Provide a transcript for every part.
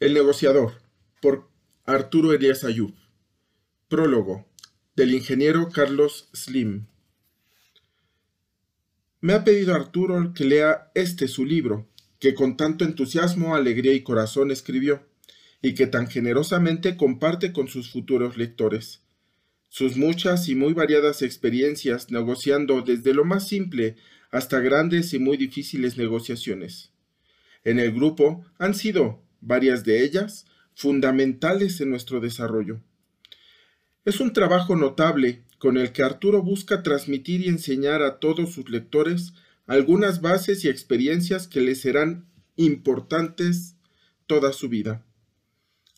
El negociador, por Arturo Elias Ayub. Prólogo, del ingeniero Carlos Slim. Me ha pedido Arturo que lea este su libro, que con tanto entusiasmo, alegría y corazón escribió, y que tan generosamente comparte con sus futuros lectores. Sus muchas y muy variadas experiencias negociando desde lo más simple hasta grandes y muy difíciles negociaciones. En el grupo han sido, varias de ellas, fundamentales en nuestro desarrollo. Es un trabajo notable con el que Arturo busca transmitir y enseñar a todos sus lectores algunas bases y experiencias que les serán importantes toda su vida.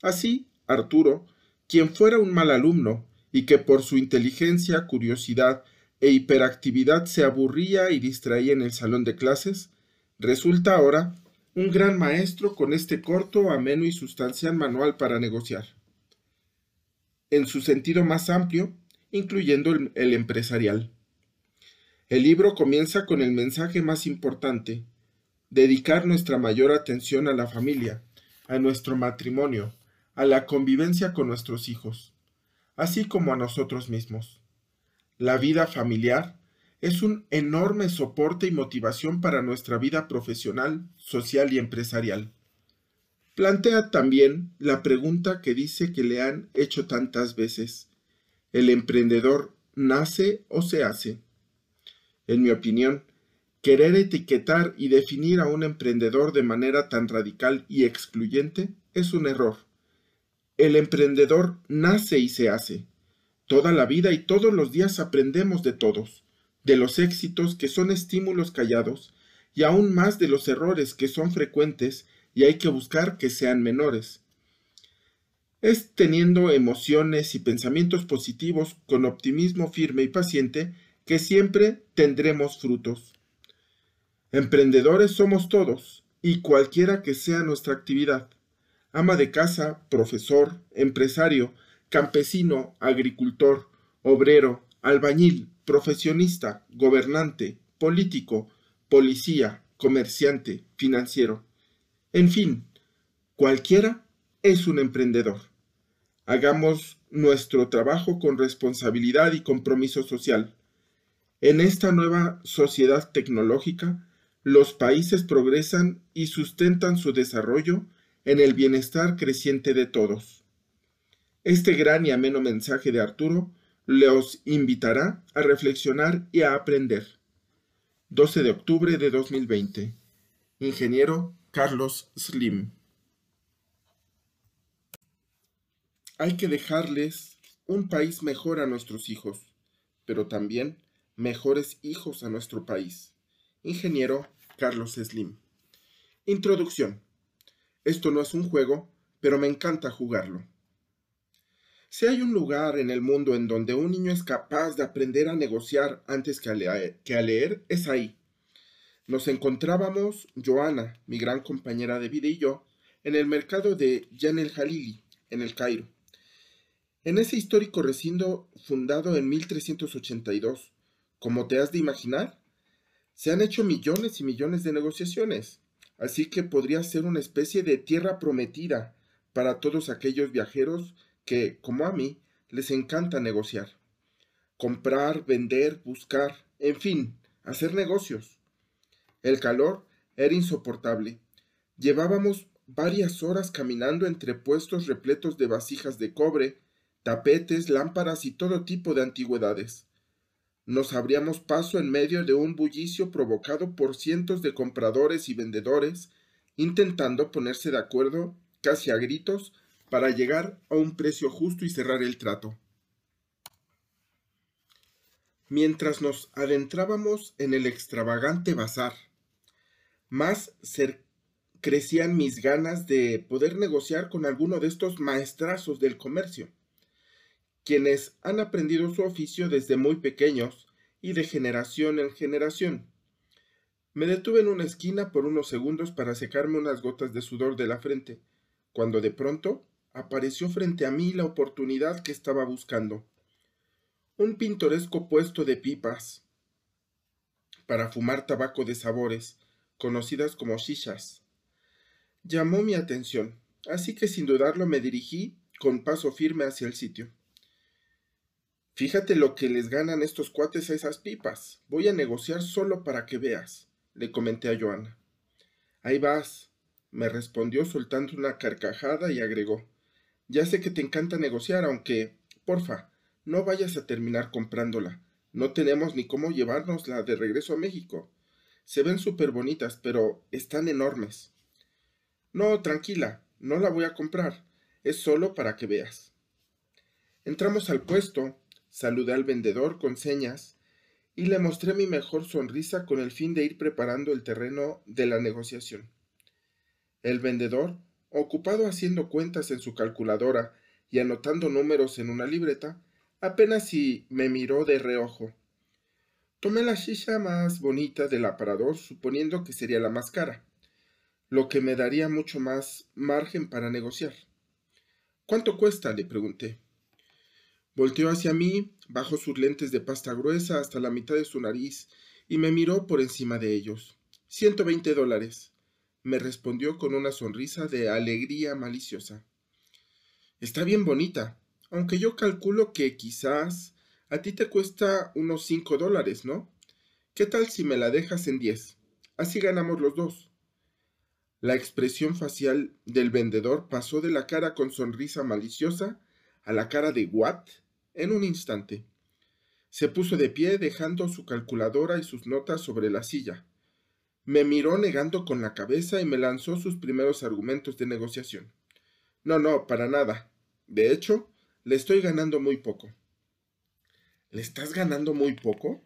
Así, Arturo, quien fuera un mal alumno y que por su inteligencia, curiosidad e hiperactividad se aburría y distraía en el salón de clases, resulta ahora un gran maestro con este corto, ameno y sustancial manual para negociar. En su sentido más amplio, incluyendo el, empresarial. El libro comienza con el mensaje más importante, dedicar nuestra mayor atención a la familia, a nuestro matrimonio, a la convivencia con nuestros hijos, así como a nosotros mismos. La vida familiar es un enorme soporte y motivación para nuestra vida profesional, social y empresarial. Plantea también la pregunta que dice que le han hecho tantas veces. ¿El emprendedor nace o se hace? En mi opinión, querer etiquetar y definir a un emprendedor de manera tan radical y excluyente es un error. El emprendedor nace y se hace. Toda la vida y todos los días aprendemos de todos de los éxitos que son estímulos callados y aún más de los errores que son frecuentes y hay que buscar que sean menores. Es teniendo emociones y pensamientos positivos con optimismo firme y paciente que siempre tendremos frutos. Emprendedores somos todos, y cualquiera que sea nuestra actividad. Ama de casa, profesor, empresario, campesino, agricultor, obrero, albañil, profesionista, gobernante, político, policía, comerciante, financiero. En fin, cualquiera es un emprendedor. Hagamos nuestro trabajo con responsabilidad y compromiso social. En esta nueva sociedad tecnológica, los países progresan y sustentan su desarrollo en el bienestar creciente de todos. Este gran y ameno mensaje de Arturo los invitará a reflexionar y a aprender. 12 de octubre de 2020. Ingeniero Carlos Slim. Hay que dejarles un país mejor a nuestros hijos, pero también mejores hijos a nuestro país. Ingeniero Carlos Slim. Introducción. Esto no es un juego, pero me encanta jugarlo. Si hay un lugar en el mundo en donde un niño es capaz de aprender a negociar antes que a, leer, es ahí. Nos encontrábamos, Joana, mi gran compañera de vida y yo, en el mercado de Jan el Jalili, en el Cairo. En ese histórico recinto fundado en 1382, como te has de imaginar, se han hecho millones y millones de negociaciones, así que podría ser una especie de tierra prometida para todos aquellos viajeros que, como a mí, les encanta negociar. Comprar, vender, buscar, en fin, hacer negocios. El calor era insoportable. Llevábamos varias horas caminando entre puestos repletos de vasijas de cobre, tapetes, lámparas y todo tipo de antigüedades. Nos abríamos paso en medio de un bullicio provocado por cientos de compradores y vendedores, intentando ponerse de acuerdo, casi a gritos, para llegar a un precio justo y cerrar el trato. Mientras nos adentrábamos en el extravagante bazar, más crecían mis ganas de poder negociar con alguno de estos maestrazos del comercio, quienes han aprendido su oficio desde muy pequeños y de generación en generación. Me detuve en una esquina por unos segundos para secarme unas gotas de sudor de la frente, cuando de pronto apareció frente a mí la oportunidad que estaba buscando. Un pintoresco puesto de pipas para fumar tabaco de sabores, conocidas como shishas. Llamó mi atención, así que sin dudarlo me dirigí con paso firme hacia el sitio. Fíjate lo que les ganan estos cuates a esas pipas. Voy a negociar solo para que veas, le comenté a Joana. Ahí vas, me respondió soltando una carcajada y agregó. Ya sé que te encanta negociar, aunque, porfa, no vayas a terminar comprándola. No tenemos ni cómo llevárnosla de regreso a México. Se ven súper bonitas, pero están enormes. No, tranquila, no la voy a comprar. Es solo para que veas. Entramos al puesto, saludé al vendedor con señas y le mostré mi mejor sonrisa con el fin de ir preparando el terreno de la negociación. El vendedor, ocupado haciendo cuentas en su calculadora y anotando números en una libreta, apenas si me miró de reojo. Tomé la shisha más bonita del aparador, suponiendo que sería la más cara, lo que me daría mucho más margen para negociar. ¿Cuánto cuesta? le pregunté. Volteó hacia mí, bajó sus lentes de pasta gruesa hasta la mitad de su nariz y me miró por encima de ellos. Ciento veinte dólares, me respondió con una sonrisa de alegría maliciosa. Está bien bonita, aunque yo calculo que quizás a ti te cuesta unos cinco dólares, ¿no? ¿Qué tal si me la dejas en diez? Así ganamos los dos. La expresión facial del vendedor pasó de la cara con sonrisa maliciosa a la cara de Watt en un instante. Se puso de pie dejando su calculadora y sus notas sobre la silla. Me miró negando con la cabeza y me lanzó sus primeros argumentos de negociación. No, no, para nada. De hecho, le estoy ganando muy poco. ¿Le estás ganando muy poco?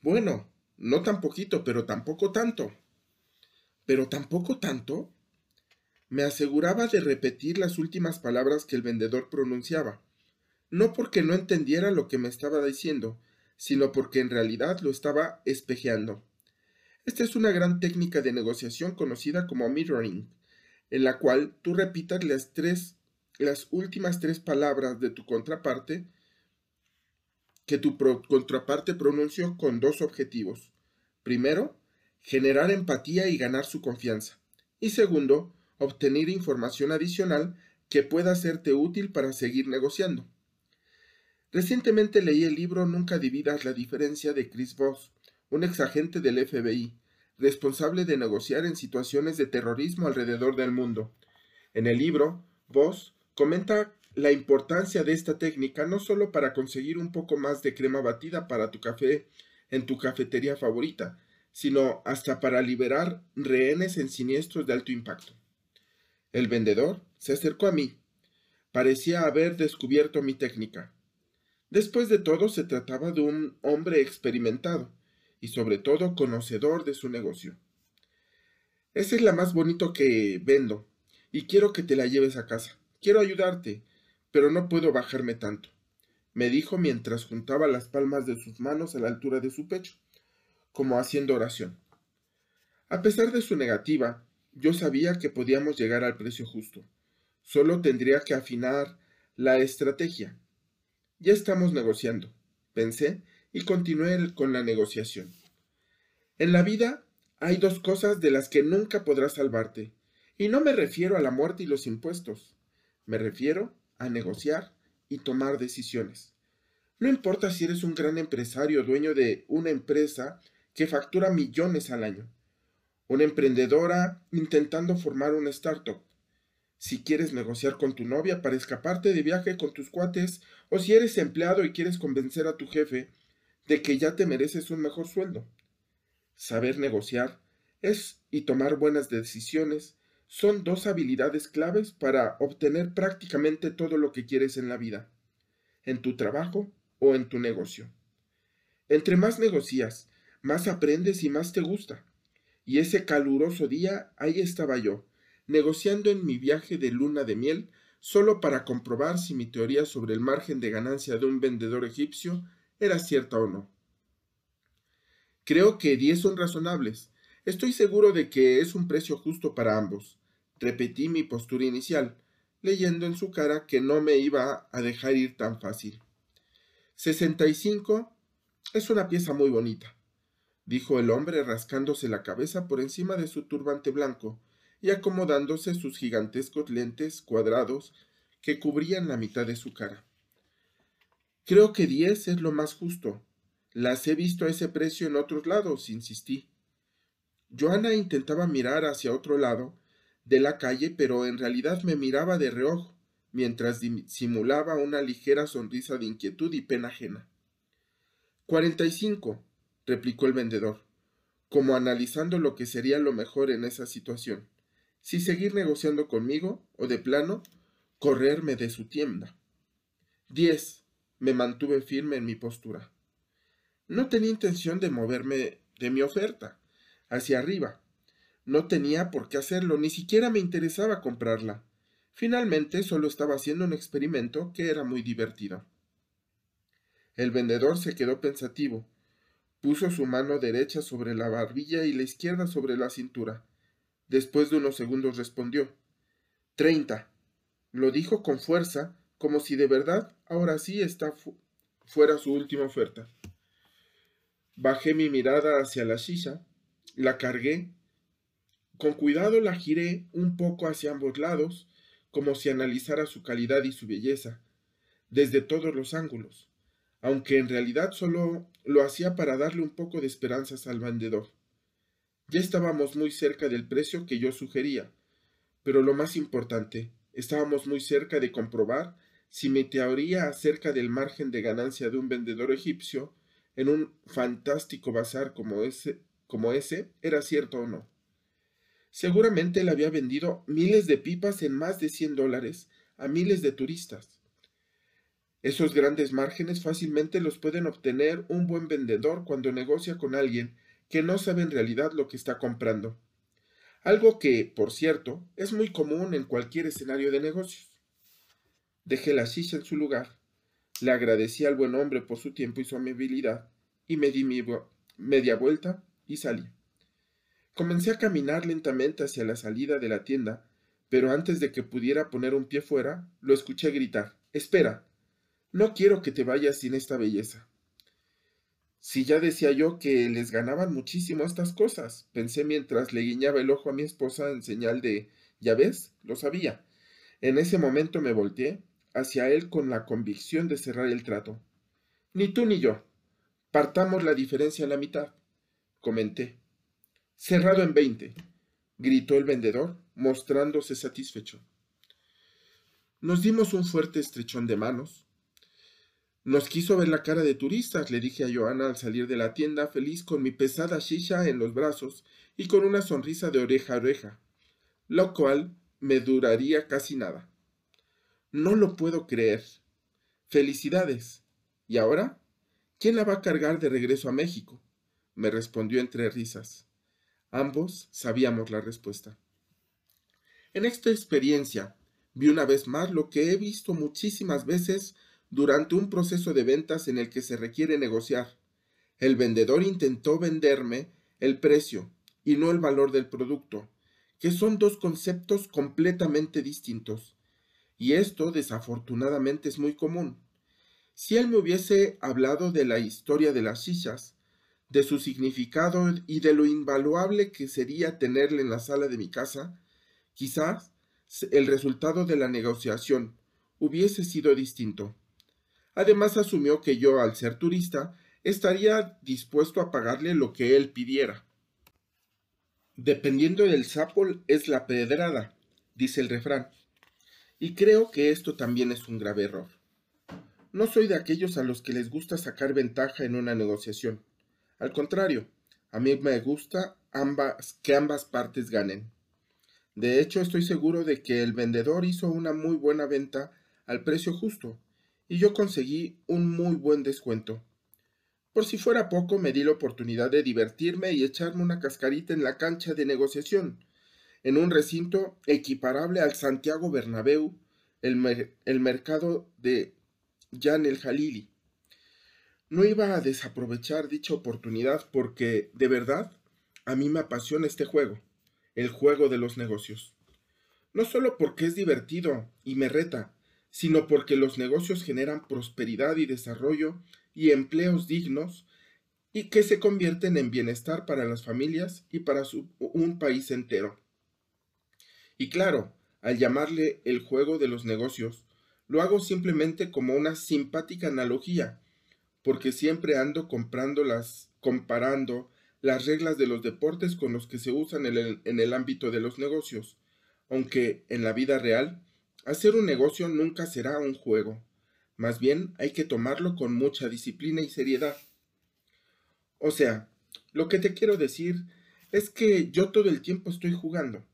Bueno, no tan poquito, pero tampoco tanto. ¿Pero tampoco tanto? Me aseguraba de repetir las últimas palabras que el vendedor pronunciaba, no porque no entendiera lo que me estaba diciendo, sino porque en realidad lo estaba espejeando. Esta es una gran técnica de negociación conocida como mirroring, en la cual tú repitas las tres las últimas tres palabras de tu contraparte que tu contraparte pronunció con dos objetivos. Primero, generar empatía y ganar su confianza. Y segundo, obtener información adicional que pueda serte útil para seguir negociando. Recientemente leí el libro Nunca dividas la diferencia de Chris Voss, un exagente del FBI, responsable de negociar en situaciones de terrorismo alrededor del mundo. En el libro, Voss Comenta la importancia de esta técnica no solo para conseguir un poco más de crema batida para tu café en tu cafetería favorita, sino hasta para liberar rehenes en siniestros de alto impacto. El vendedor se acercó a mí. Parecía haber descubierto mi técnica. Después de todo, se trataba de un hombre experimentado y sobre todo conocedor de su negocio. Esa es la más bonito que vendo y quiero que te la lleves a casa. Quiero ayudarte, pero no puedo bajarme tanto, me dijo mientras juntaba las palmas de sus manos a la altura de su pecho, como haciendo oración. A pesar de su negativa, yo sabía que podíamos llegar al precio justo. Solo tendría que afinar la estrategia. Ya estamos negociando, pensé, y continué con la negociación. En la vida hay dos cosas de las que nunca podrás salvarte, y no me refiero a la muerte y los impuestos. Me refiero a negociar y tomar decisiones. No importa si eres un gran empresario dueño de una empresa que factura millones al año, una emprendedora intentando formar una startup, si quieres negociar con tu novia para escaparte de viaje con tus cuates, o si eres empleado y quieres convencer a tu jefe de que ya te mereces un mejor sueldo. Saber negociar es y tomar buenas decisiones son dos habilidades claves para obtener prácticamente todo lo que quieres en la vida, en tu trabajo o en tu negocio. Entre más negocias, más aprendes y más te gusta. Y ese caluroso día ahí estaba yo, negociando en mi viaje de luna de miel, solo para comprobar si mi teoría sobre el margen de ganancia de un vendedor egipcio era cierta o no. Creo que diez son razonables. Estoy seguro de que es un precio justo para ambos. Repetí mi postura inicial, leyendo en su cara que no me iba a dejar ir tan fácil. Sesenta y cinco es una pieza muy bonita, dijo el hombre rascándose la cabeza por encima de su turbante blanco, y acomodándose sus gigantescos lentes cuadrados que cubrían la mitad de su cara. Creo que diez es lo más justo. Las he visto a ese precio en otros lados, insistí. Joana intentaba mirar hacia otro lado de la calle, pero en realidad me miraba de reojo, mientras simulaba una ligera sonrisa de inquietud y pena ajena. Cuarenta y cinco, replicó el vendedor, como analizando lo que sería lo mejor en esa situación, si seguir negociando conmigo o de plano correrme de su tienda. Diez, me mantuve firme en mi postura. No tenía intención de moverme de mi oferta hacia arriba. No tenía por qué hacerlo, ni siquiera me interesaba comprarla. Finalmente solo estaba haciendo un experimento que era muy divertido. El vendedor se quedó pensativo. Puso su mano derecha sobre la barbilla y la izquierda sobre la cintura. Después de unos segundos respondió Treinta. Lo dijo con fuerza, como si de verdad ahora sí está fuera su última oferta. Bajé mi mirada hacia la silla, la cargué, con cuidado la giré un poco hacia ambos lados, como si analizara su calidad y su belleza, desde todos los ángulos, aunque en realidad solo lo hacía para darle un poco de esperanzas al vendedor. Ya estábamos muy cerca del precio que yo sugería, pero lo más importante, estábamos muy cerca de comprobar si mi teoría acerca del margen de ganancia de un vendedor egipcio en un fantástico bazar como ese, como ese era cierto o no. Seguramente él había vendido miles de pipas en más de 100 dólares a miles de turistas. Esos grandes márgenes fácilmente los pueden obtener un buen vendedor cuando negocia con alguien que no sabe en realidad lo que está comprando. Algo que, por cierto, es muy común en cualquier escenario de negocios. Dejé la silla en su lugar, le agradecí al buen hombre por su tiempo y su amabilidad, y me di mi media vuelta y salí. Comencé a caminar lentamente hacia la salida de la tienda, pero antes de que pudiera poner un pie fuera, lo escuché gritar Espera. No quiero que te vayas sin esta belleza. Si ya decía yo que les ganaban muchísimo estas cosas, pensé mientras le guiñaba el ojo a mi esposa en señal de ya ves, lo sabía. En ese momento me volteé hacia él con la convicción de cerrar el trato. Ni tú ni yo. Partamos la diferencia a la mitad, comenté. Cerrado en veinte, gritó el vendedor, mostrándose satisfecho. Nos dimos un fuerte estrechón de manos. Nos quiso ver la cara de turistas, le dije a Joana al salir de la tienda, feliz con mi pesada shisha en los brazos y con una sonrisa de oreja a oreja, lo cual me duraría casi nada. No lo puedo creer. Felicidades. ¿Y ahora? ¿Quién la va a cargar de regreso a México? me respondió entre risas. Ambos sabíamos la respuesta. En esta experiencia vi una vez más lo que he visto muchísimas veces durante un proceso de ventas en el que se requiere negociar. El vendedor intentó venderme el precio y no el valor del producto, que son dos conceptos completamente distintos. Y esto desafortunadamente es muy común. Si él me hubiese hablado de la historia de las sillas, de su significado y de lo invaluable que sería tenerle en la sala de mi casa, quizás el resultado de la negociación hubiese sido distinto. Además asumió que yo, al ser turista, estaría dispuesto a pagarle lo que él pidiera. Dependiendo del sapo es la pedrada, dice el refrán. Y creo que esto también es un grave error. No soy de aquellos a los que les gusta sacar ventaja en una negociación. Al contrario, a mí me gusta ambas, que ambas partes ganen. De hecho, estoy seguro de que el vendedor hizo una muy buena venta al precio justo y yo conseguí un muy buen descuento. Por si fuera poco, me di la oportunidad de divertirme y echarme una cascarita en la cancha de negociación, en un recinto equiparable al Santiago Bernabéu, el, mercado de Jan el Jalili. No iba a desaprovechar dicha oportunidad porque, de verdad, a mí me apasiona este juego, el juego de los negocios. No solo porque es divertido y me reta, sino porque los negocios generan prosperidad y desarrollo y empleos dignos y que se convierten en bienestar para las familias y para un país entero. Y claro, al llamarle el juego de los negocios, lo hago simplemente como una simpática analogía, porque siempre ando comprando las, comparando las reglas de los deportes con los que se usan en el, en el ámbito de los negocios, aunque en la vida real, hacer un negocio nunca será un juego. Más bien hay que tomarlo con mucha disciplina y seriedad. O sea, lo que te quiero decir es que yo todo el tiempo estoy jugando.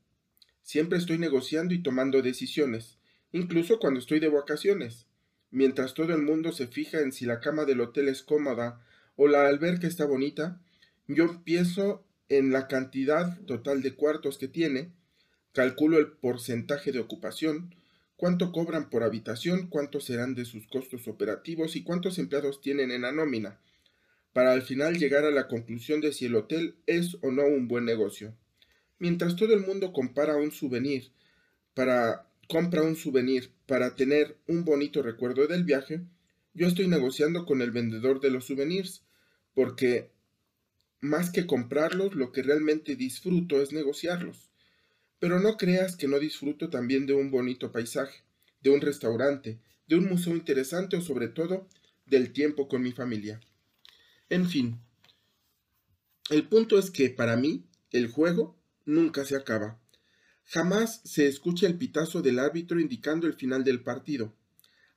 Siempre estoy negociando y tomando decisiones, incluso cuando estoy de vacaciones. Mientras todo el mundo se fija en si la cama del hotel es cómoda o la alberca está bonita, yo pienso en la cantidad total de cuartos que tiene, calculo el porcentaje de ocupación, cuánto cobran por habitación, cuántos serán de sus costos operativos y cuántos empleados tienen en la nómina, para al final llegar a la conclusión de si el hotel es o no un buen negocio. Mientras todo el mundo compara un souvenir para compra un souvenir para tener un bonito recuerdo del viaje, yo estoy negociando con el vendedor de los souvenirs, porque más que comprarlos, lo que realmente disfruto es negociarlos. Pero no creas que no disfruto también de un bonito paisaje, de un restaurante, de un museo interesante o sobre todo del tiempo con mi familia. En fin, el punto es que para mí el juego nunca se acaba. Jamás se escucha el pitazo del árbitro indicando el final del partido.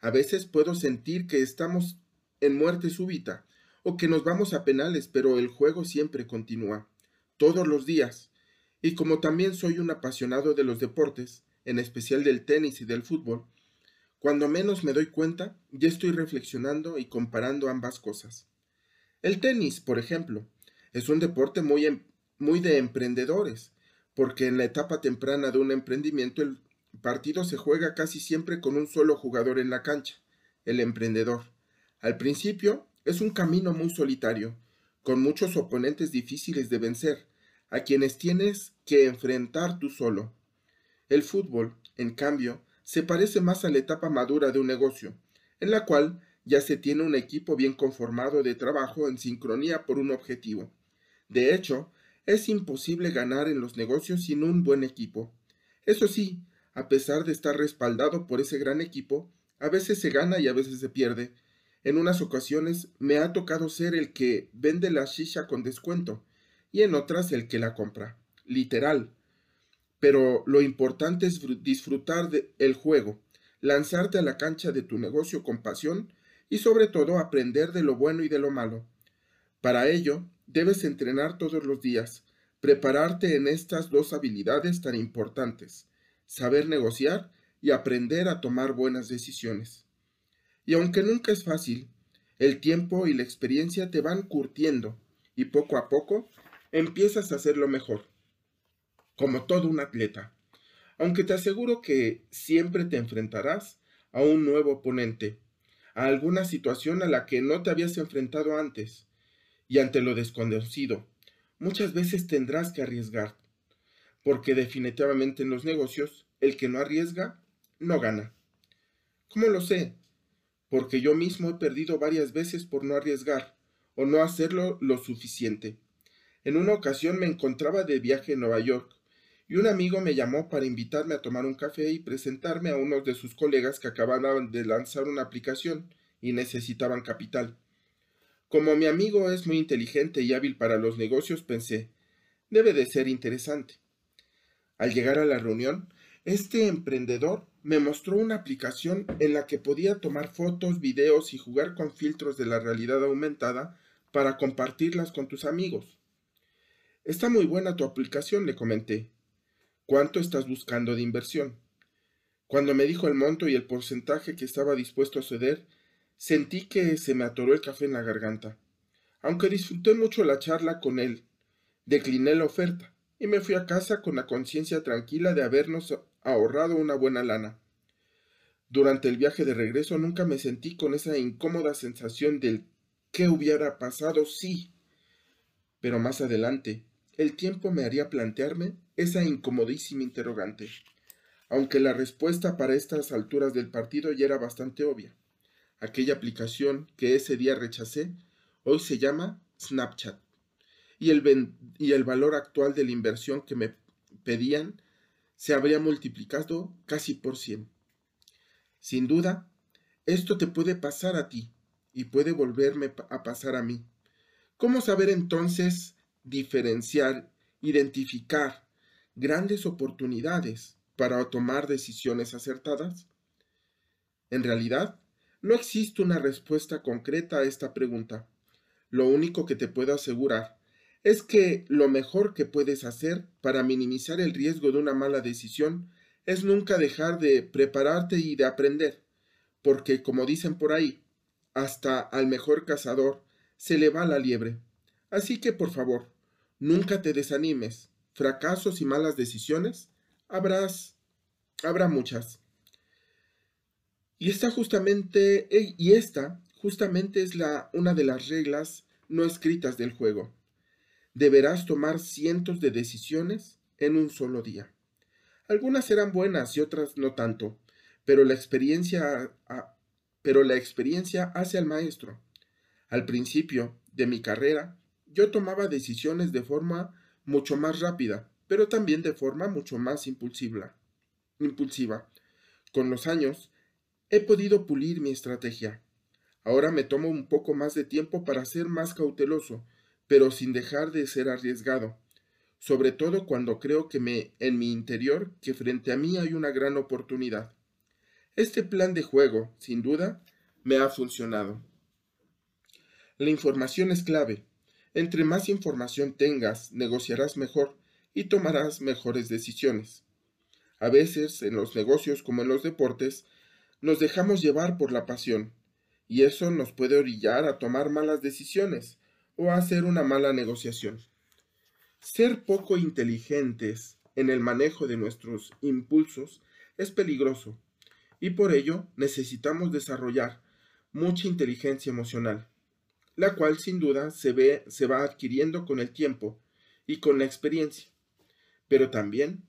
A veces puedo sentir que estamos en muerte súbita o que nos vamos a penales, pero el juego siempre continúa, todos los días. Y como también soy un apasionado de los deportes, en especial del tenis y del fútbol, cuando menos me doy cuenta, ya estoy reflexionando y comparando ambas cosas. El tenis, por ejemplo, es un deporte muy, em, muy de emprendedores, porque en la etapa temprana de un emprendimiento el partido se juega casi siempre con un solo jugador en la cancha, el emprendedor. Al principio es un camino muy solitario, con muchos oponentes difíciles de vencer, a quienes tienes que enfrentar tú solo. El fútbol, en cambio, se parece más a la etapa madura de un negocio, en la cual ya se tiene un equipo bien conformado de trabajo en sincronía por un objetivo. De hecho, es imposible ganar en los negocios sin un buen equipo. Eso sí, a pesar de estar respaldado por ese gran equipo, a veces se gana y a veces se pierde, en unas ocasiones me ha tocado ser el que vende la shisha con descuento y en otras el que la compra. Literal. Pero lo importante es disfrutar del juego, lanzarte a la cancha de tu negocio con pasión y sobre todo aprender de lo bueno y de lo malo. Para ello, debes entrenar todos los días, prepararte en estas dos habilidades tan importantes, saber negociar y aprender a tomar buenas decisiones. Y aunque nunca es fácil, el tiempo y la experiencia te van curtiendo y poco a poco empiezas a hacerlo mejor, como todo un atleta. Aunque te aseguro que siempre te enfrentarás a un nuevo oponente, a alguna situación a la que no te habías enfrentado antes, y ante lo desconocido, muchas veces tendrás que arriesgar, porque definitivamente en los negocios el que no arriesga no gana. ¿Cómo lo sé? porque yo mismo he perdido varias veces por no arriesgar o no hacerlo lo suficiente. En una ocasión me encontraba de viaje en Nueva York y un amigo me llamó para invitarme a tomar un café y presentarme a unos de sus colegas que acababan de lanzar una aplicación y necesitaban capital. Como mi amigo es muy inteligente y hábil para los negocios, pensé, debe de ser interesante. Al llegar a la reunión, este emprendedor me mostró una aplicación en la que podía tomar fotos, videos y jugar con filtros de la realidad aumentada para compartirlas con tus amigos. Está muy buena tu aplicación, le comenté. ¿Cuánto estás buscando de inversión? Cuando me dijo el monto y el porcentaje que estaba dispuesto a ceder, sentí que se me atoró el café en la garganta. Aunque disfruté mucho la charla con él, decliné la oferta y me fui a casa con la conciencia tranquila de habernos ahorrado una buena lana. Durante el viaje de regreso nunca me sentí con esa incómoda sensación del qué hubiera pasado si. Pero más adelante, el tiempo me haría plantearme esa incomodísima interrogante, aunque la respuesta para estas alturas del partido ya era bastante obvia. Aquella aplicación que ese día rechacé hoy se llama Snapchat y el, y el valor actual de la inversión que me pedían se habría multiplicado casi por cien. Sin duda, esto te puede pasar a ti y puede volverme a pasar a mí. ¿Cómo saber entonces diferenciar, identificar grandes oportunidades para tomar decisiones acertadas? En realidad, no existe una respuesta concreta a esta pregunta. Lo único que te puedo asegurar es que lo mejor que puedes hacer para minimizar el riesgo de una mala decisión es nunca dejar de prepararte y de aprender, porque como dicen por ahí, hasta al mejor cazador se le va la liebre. Así que por favor, nunca te desanimes. Fracasos y malas decisiones habrás, habrá muchas. Y esta justamente, y esta justamente es la, una de las reglas no escritas del juego. Deberás tomar cientos de decisiones en un solo día. Algunas serán buenas y otras no tanto, pero la experiencia, pero la experiencia hace al maestro. Al principio de mi carrera, yo tomaba decisiones de forma mucho más rápida, pero también de forma mucho más impulsiva. impulsiva. Con los años, He podido pulir mi estrategia. Ahora me tomo un poco más de tiempo para ser más cauteloso, pero sin dejar de ser arriesgado, sobre todo cuando creo que me en mi interior que frente a mí hay una gran oportunidad. Este plan de juego, sin duda, me ha funcionado. La información es clave. Entre más información tengas, negociarás mejor y tomarás mejores decisiones. A veces, en los negocios como en los deportes, nos dejamos llevar por la pasión, y eso nos puede orillar a tomar malas decisiones o a hacer una mala negociación. Ser poco inteligentes en el manejo de nuestros impulsos es peligroso, y por ello necesitamos desarrollar mucha inteligencia emocional, la cual sin duda se, ve, se va adquiriendo con el tiempo y con la experiencia, pero también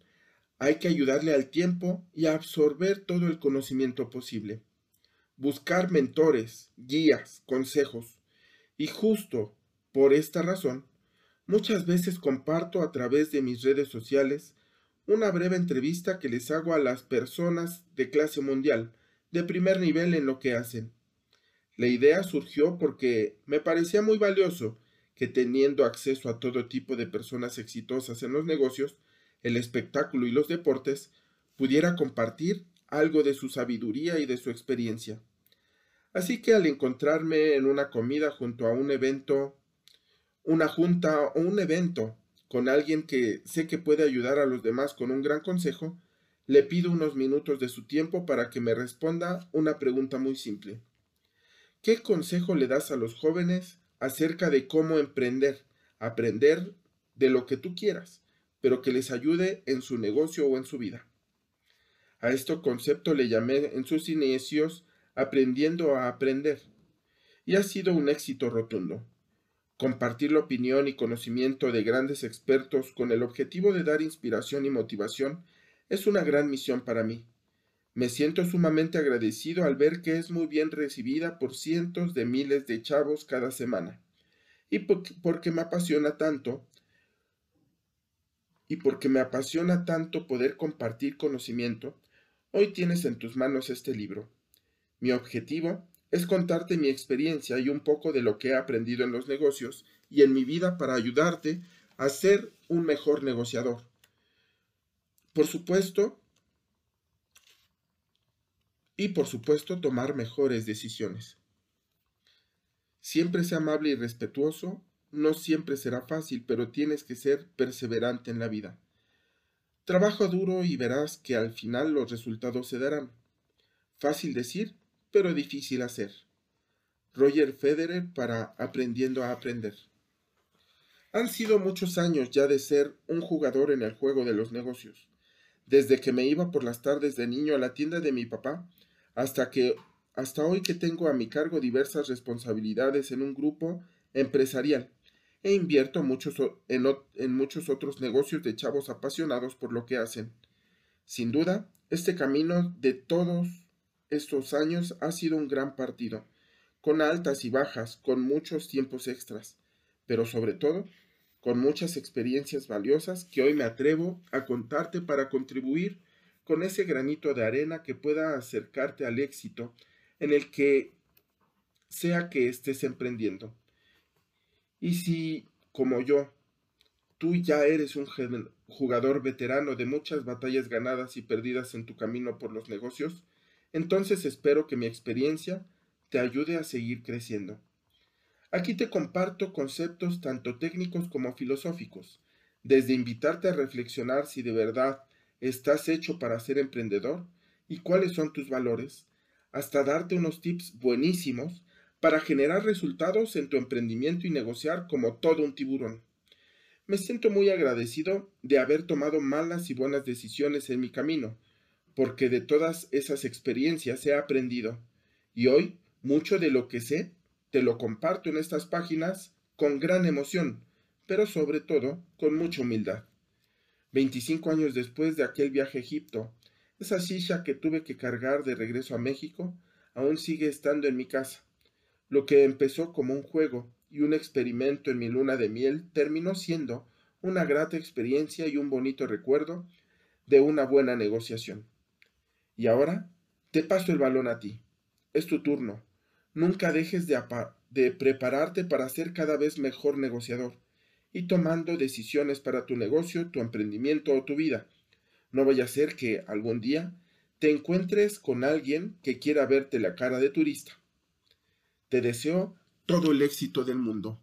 hay que ayudarle al tiempo y absorber todo el conocimiento posible. Buscar mentores, guías, consejos. Y justo por esta razón, muchas veces comparto a través de mis redes sociales una breve entrevista que les hago a las personas de clase mundial, de primer nivel en lo que hacen. La idea surgió porque me parecía muy valioso que teniendo acceso a todo tipo de personas exitosas en los negocios, el espectáculo y los deportes, pudiera compartir algo de su sabiduría y de su experiencia. Así que al encontrarme en una comida junto a un evento, una junta o un evento con alguien que sé que puede ayudar a los demás con un gran consejo, le pido unos minutos de su tiempo para que me responda una pregunta muy simple. ¿Qué consejo le das a los jóvenes acerca de cómo emprender, aprender de lo que tú quieras? Pero que les ayude en su negocio o en su vida. A este concepto le llamé en sus inicios aprendiendo a aprender, y ha sido un éxito rotundo. Compartir la opinión y conocimiento de grandes expertos con el objetivo de dar inspiración y motivación es una gran misión para mí. Me siento sumamente agradecido al ver que es muy bien recibida por cientos de miles de chavos cada semana. Y porque me apasiona tanto, y porque me apasiona tanto poder compartir conocimiento, hoy tienes en tus manos este libro. Mi objetivo es contarte mi experiencia y un poco de lo que he aprendido en los negocios y en mi vida para ayudarte a ser un mejor negociador. Por supuesto, y por supuesto tomar mejores decisiones. Siempre sea amable y respetuoso no siempre será fácil, pero tienes que ser perseverante en la vida. Trabaja duro y verás que al final los resultados se darán. Fácil decir, pero difícil hacer. Roger Federer para Aprendiendo a Aprender. Han sido muchos años ya de ser un jugador en el juego de los negocios. Desde que me iba por las tardes de niño a la tienda de mi papá, hasta que hasta hoy que tengo a mi cargo diversas responsabilidades en un grupo empresarial e invierto muchos, en, en muchos otros negocios de chavos apasionados por lo que hacen. Sin duda, este camino de todos estos años ha sido un gran partido, con altas y bajas, con muchos tiempos extras, pero sobre todo, con muchas experiencias valiosas que hoy me atrevo a contarte para contribuir con ese granito de arena que pueda acercarte al éxito en el que sea que estés emprendiendo. Y si, como yo, tú ya eres un jugador veterano de muchas batallas ganadas y perdidas en tu camino por los negocios, entonces espero que mi experiencia te ayude a seguir creciendo. Aquí te comparto conceptos tanto técnicos como filosóficos, desde invitarte a reflexionar si de verdad estás hecho para ser emprendedor y cuáles son tus valores, hasta darte unos tips buenísimos para generar resultados en tu emprendimiento y negociar como todo un tiburón. Me siento muy agradecido de haber tomado malas y buenas decisiones en mi camino, porque de todas esas experiencias he aprendido, y hoy mucho de lo que sé te lo comparto en estas páginas con gran emoción, pero sobre todo con mucha humildad. 25 años después de aquel viaje a Egipto, esa silla que tuve que cargar de regreso a México aún sigue estando en mi casa. Lo que empezó como un juego y un experimento en mi luna de miel terminó siendo una grata experiencia y un bonito recuerdo de una buena negociación. Y ahora te paso el balón a ti. Es tu turno. Nunca dejes de, prepararte para ser cada vez mejor negociador y tomando decisiones para tu negocio, tu emprendimiento o tu vida. No vaya a ser que algún día te encuentres con alguien que quiera verte la cara de turista. Te deseo todo el éxito del mundo.